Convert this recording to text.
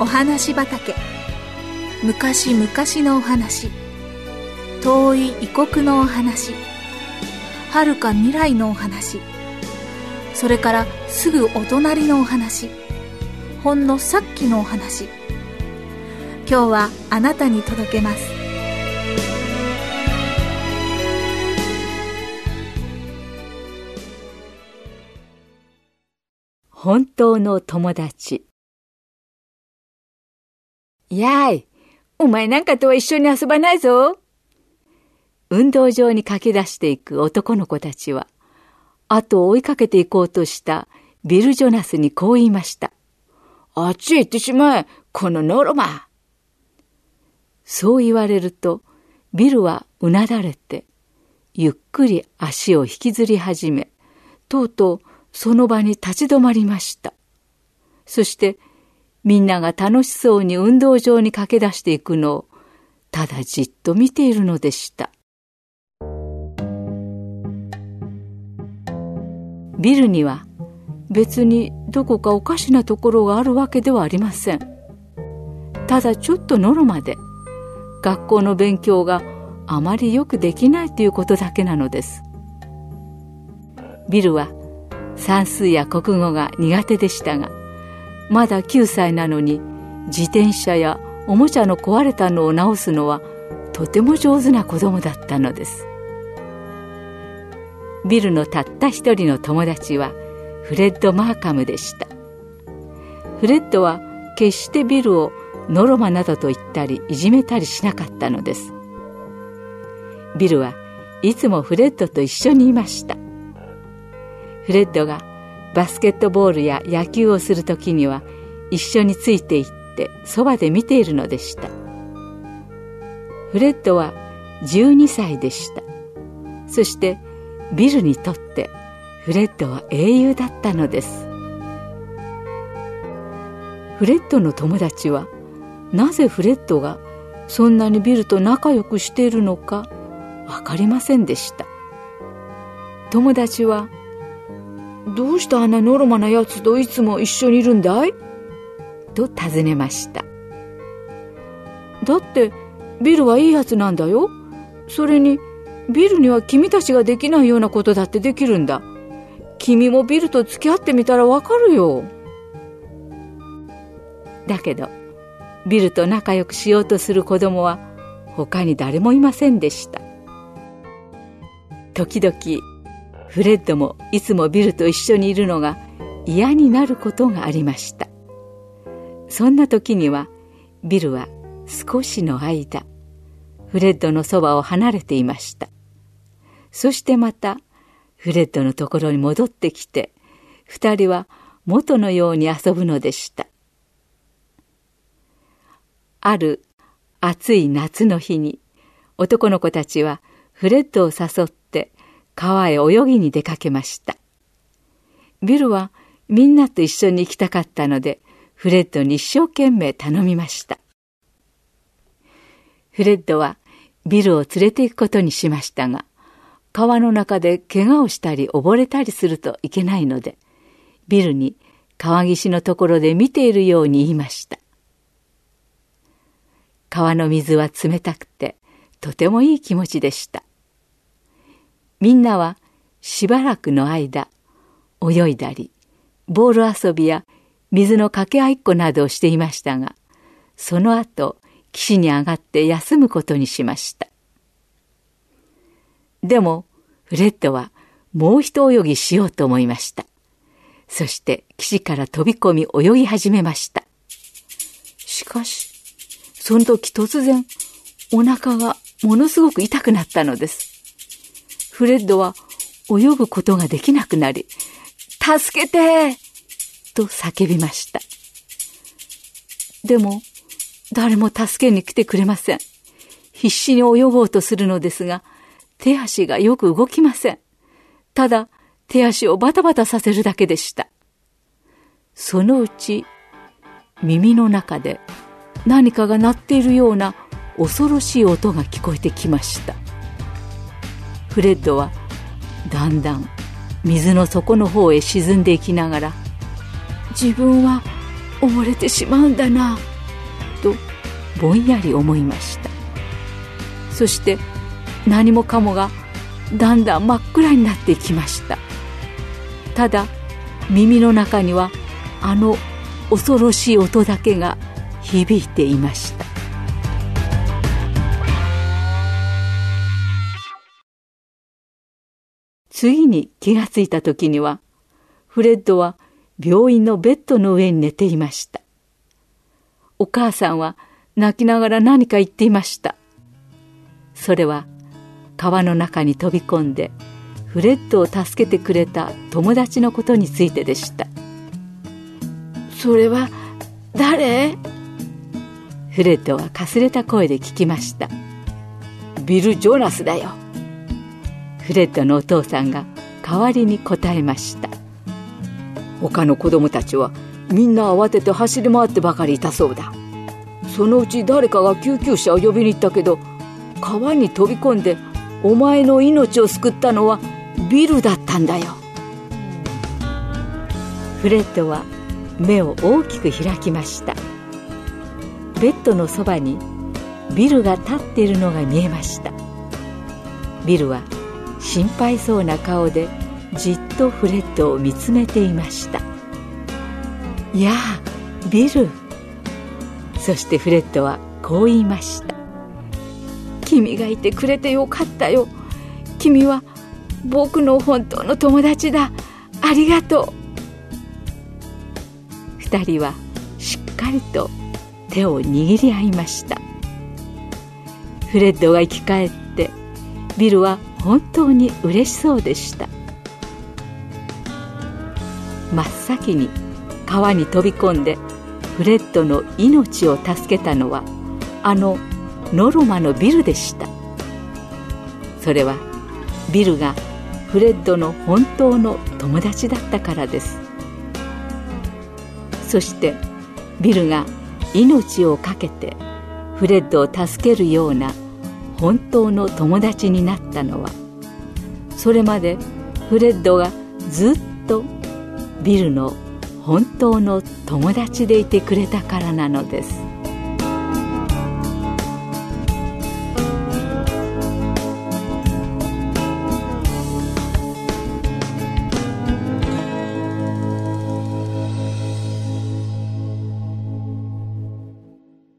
お話畑。昔々のお話。遠い異国のお話。遥か未来のお話。それからすぐお隣のお話。ほんのさっきのお話。今日はあなたに届けます。本当の友達。やいお前なんかとは一緒に遊ばないぞ運動場に駆け出していく男の子たちは後を追いかけていこうとしたビル・ジョナスにこう言いました。あっちへ行ってしまえ、このノロマ。そう言われると、ビルはうなだれて、ゆっくり足を引きずり始め、とうとうその場に立ち止まりました。そして、みんなが楽しそうに運動場に駆け出していくのを、ただじっと見ているのでした。ビルには別にどこかおかしなところがあるわけではありません。ただちょっとのろまで学校の勉強があまりよくできないということだけなのです。ビルは算数や国語が苦手でしたが、まだ9歳なのに自転車やおもちゃの壊れたのを直すのはとても上手な子供だったのです。ビルのたった一人の友達はフレッド・マーカムでした。フレッドは決してビルをノロマなどと言ったりいじめたりしなかったのです。ビルはいつもフレッドと一緒にいました。フレッドがバスケットボールや野球をする時には一緒についていってそばで見ているのでした。フレッドは12歳でした。そしてビルにとってフレッドは英雄だったのです。フレッドの友達はなぜフレッドがそんなにビルと仲良くしているのか分かりませんでした。友達は「どうしてあんなノロマなやつといつも一緒にいるんだい?」と尋ねましただってビルはいいやつなんだよそれにビルには君たちができないようなことだってできるんだ。君もビルと付き合ってみたらわかるよ。だけど、ビルと仲良くしようとする子供は他に誰もいませんでした。時々、フレッドもいつもビルと一緒にいるのが嫌になることがありました。そんな時には、ビルは少しの間、フレッドのそばを離れていました。そしてまたフレッドのところに戻ってきて二人は元のように遊ぶのでしたある暑い夏の日に男の子たちはフレッドを誘って川へ泳ぎに出かけましたビルはみんなと一緒に行きたかったのでフレッドに一生懸命頼みましたフレッドはビルを連れて行くことにしましたが川の中で怪我をしたり溺れたりするといけないので、ビルに川岸のところで見ているように言いました。川の水は冷たくて、とてもいい気持ちでした。みんなはしばらくの間、泳いだり、ボール遊びや水の掛け合いっこなどをしていましたが、その後、岸に上がって休むことにしました。でも、フレッドはもう一泳ぎしようと思いました。そして岸から飛び込み泳ぎ始めました。しかし、その時突然、お腹がものすごく痛くなったのです。フレッドは泳ぐことができなくなり、助けてと叫びました。でも、誰も助けに来てくれません。必死に泳ごうとするのですが、手足がよく動きません。ただ、手足をバタバタさせるだけでした。そのうち、耳の中で何かが鳴っているような恐ろしい音が聞こえてきました。フレッドはだんだん水の底の方へ沈んでいきながら、自分は溺れてしまうんだなと、ぼんやり思いました。そして何もかもがだんだん真っ暗になってきました。ただ耳の中にはあの恐ろしい音だけが響いていました。次に気がついた時にはフレッドは病院のベッドの上に寝ていました。お母さんは泣きながら何か言っていました。それは川の中に飛び込んでフレッドを助けてくれた友達のことについてでした。それは誰？フレッドはかすれた声で聞きました。ビル・ジョナスだよフレッドのお父さんが代わりに答えました。他の子供たちはみんな慌てて走り回ってばかりいたそうだ。そのうち誰かが救急車を呼びに行ったけど川に飛び込んでお前の命を救ったのはビルだったんだよ。フレッドは目を大きく開きました。ベッドのそばにビルが立っているのが見えました。ビルは心配そうな顔でじっとフレッドを見つめていました。やあビル。そしてフレッドはこう言いました。君がいてくれてよかったよ。君は僕の本当の友達だ。ありがとう。二人はしっかりと手を握り合いました。フレッドが生き返ってビルは本当に嬉しそうでした。真っ先に川に飛び込んでフレッドの命を助けたのはあのノルマのビルでした。それはビルがフレッドの本当の友達だったからです。そしてビルが命を懸けてフレッドを助けるような本当の友達になったのは。それまでフレッドがずっとビルの本当の友達でいてくれたからなのです。